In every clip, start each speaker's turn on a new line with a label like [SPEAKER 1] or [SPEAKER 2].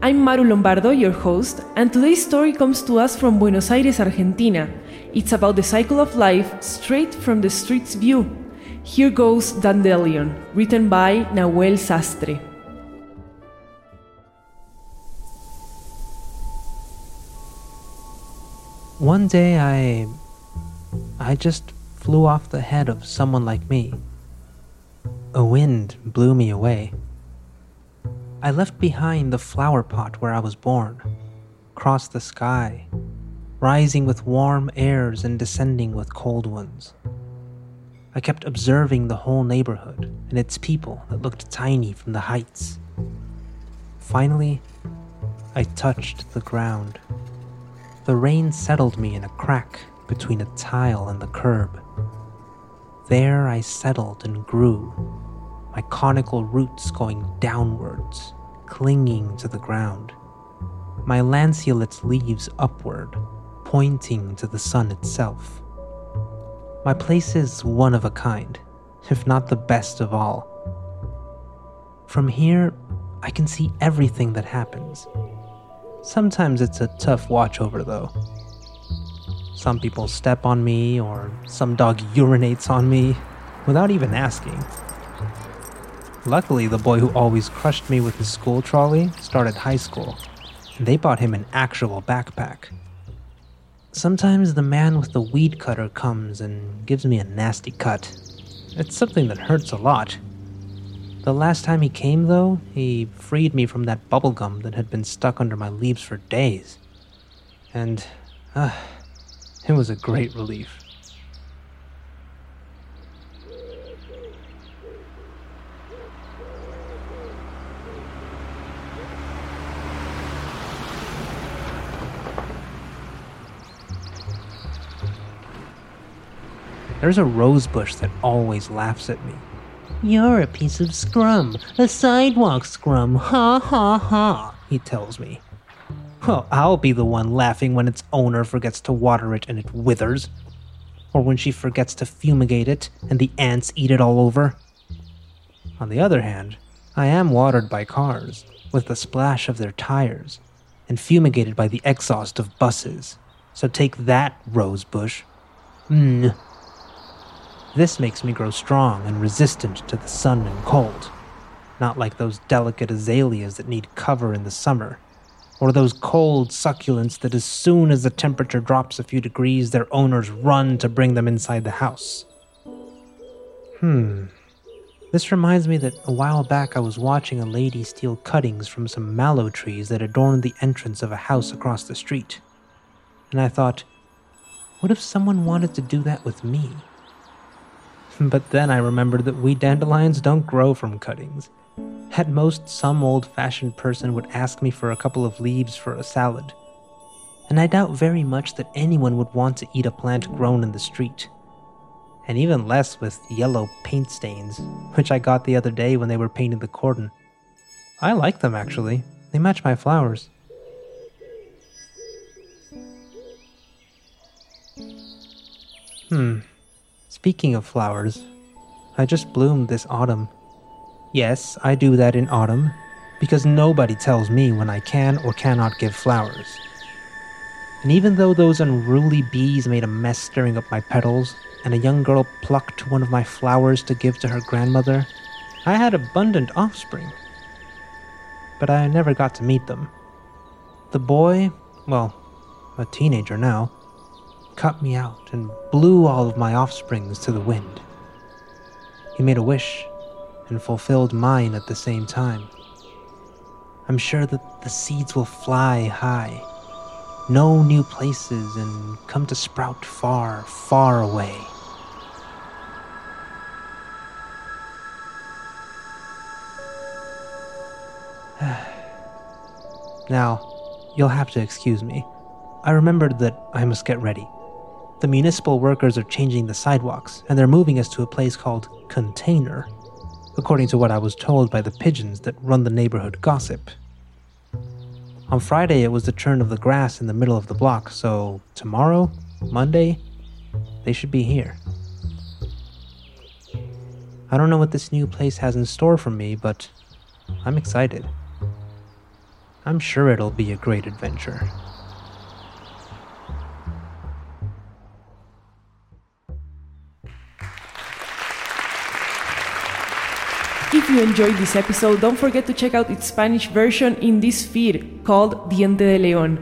[SPEAKER 1] I'm Maru Lombardo, your host, and today's story comes to us from Buenos Aires, Argentina. It's about the cycle of life straight from the street's view. Here goes Dandelion, written by Nahuel Sastre.
[SPEAKER 2] One day I. I just flew off the head of someone like me. A wind blew me away. I left behind the flower pot where I was born, crossed the sky, rising with warm airs and descending with cold ones. I kept observing the whole neighborhood and its people that looked tiny from the heights. Finally, I touched the ground. The rain settled me in a crack between a tile and the curb. There I settled and grew, my conical roots going downwards, clinging to the ground, my lanceolate leaves upward, pointing to the sun itself. My place is one of a kind, if not the best of all. From here, I can see everything that happens. Sometimes it's a tough watch over, though. Some people step on me, or some dog urinates on me without even asking. Luckily, the boy who always crushed me with his school trolley started high school, and they bought him an actual backpack. Sometimes the man with the weed cutter comes and gives me a nasty cut. It's something that hurts a lot. The last time he came, though, he freed me from that bubblegum that had been stuck under my leaves for days. And, uh, it was a great relief. There's a rose bush that always laughs at me. You're a piece of scrum, a sidewalk scrum, ha ha ha, he tells me. Well, I'll be the one laughing when its owner forgets to water it and it withers. Or when she forgets to fumigate it and the ants eat it all over. On the other hand, I am watered by cars, with the splash of their tires, and fumigated by the exhaust of buses. So take that, rosebush. Mmm. This makes me grow strong and resistant to the sun and cold, not like those delicate azaleas that need cover in the summer, or those cold succulents that, as soon as the temperature drops a few degrees, their owners run to bring them inside the house. Hmm. This reminds me that a while back I was watching a lady steal cuttings from some mallow trees that adorned the entrance of a house across the street. And I thought, what if someone wanted to do that with me? But then I remembered that we dandelions don't grow from cuttings. At most, some old fashioned person would ask me for a couple of leaves for a salad. And I doubt very much that anyone would want to eat a plant grown in the street. And even less with yellow paint stains, which I got the other day when they were painting the cordon. I like them actually, they match my flowers. Speaking of flowers, I just bloomed this autumn. Yes, I do that in autumn, because nobody tells me when I can or cannot give flowers. And even though those unruly bees made a mess stirring up my petals, and a young girl plucked one of my flowers to give to her grandmother, I had abundant offspring. But I never got to meet them. The boy well, a teenager now, cut me out and blew all of my offsprings to the wind. He made a wish and fulfilled mine at the same time. I'm sure that the seeds will fly high, know new places, and come to sprout far, far away. now, you'll have to excuse me. I remembered that I must get ready. The municipal workers are changing the sidewalks, and they're moving us to a place called Container, according to what I was told by the pigeons that run the neighborhood gossip. On Friday, it was the turn of the grass in the middle of the block, so tomorrow, Monday, they should be here. I don't know what this new place has in store for me, but I'm excited. I'm sure it'll be a great adventure.
[SPEAKER 1] If you enjoyed this episode, don't forget to check out its Spanish version in this feed called Diente de León.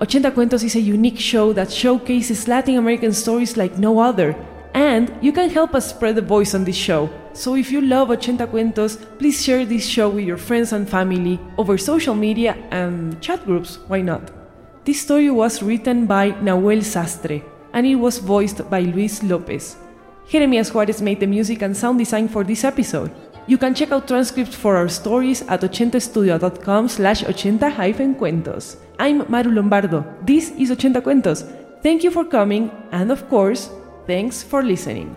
[SPEAKER 1] 80 Cuentos is a unique show that showcases Latin American stories like no other, and you can help us spread the voice on this show. So if you love 80 Cuentos, please share this show with your friends and family over social media and chat groups, why not? This story was written by Nahuel Sastre, and it was voiced by Luis Lopez. Jeremias Juarez made the music and sound design for this episode. You can check out transcripts for our stories at 80studio.com slash 80-cuentos. I'm Maru Lombardo. This is 80 Cuentos. Thank you for coming, and of course, thanks for listening.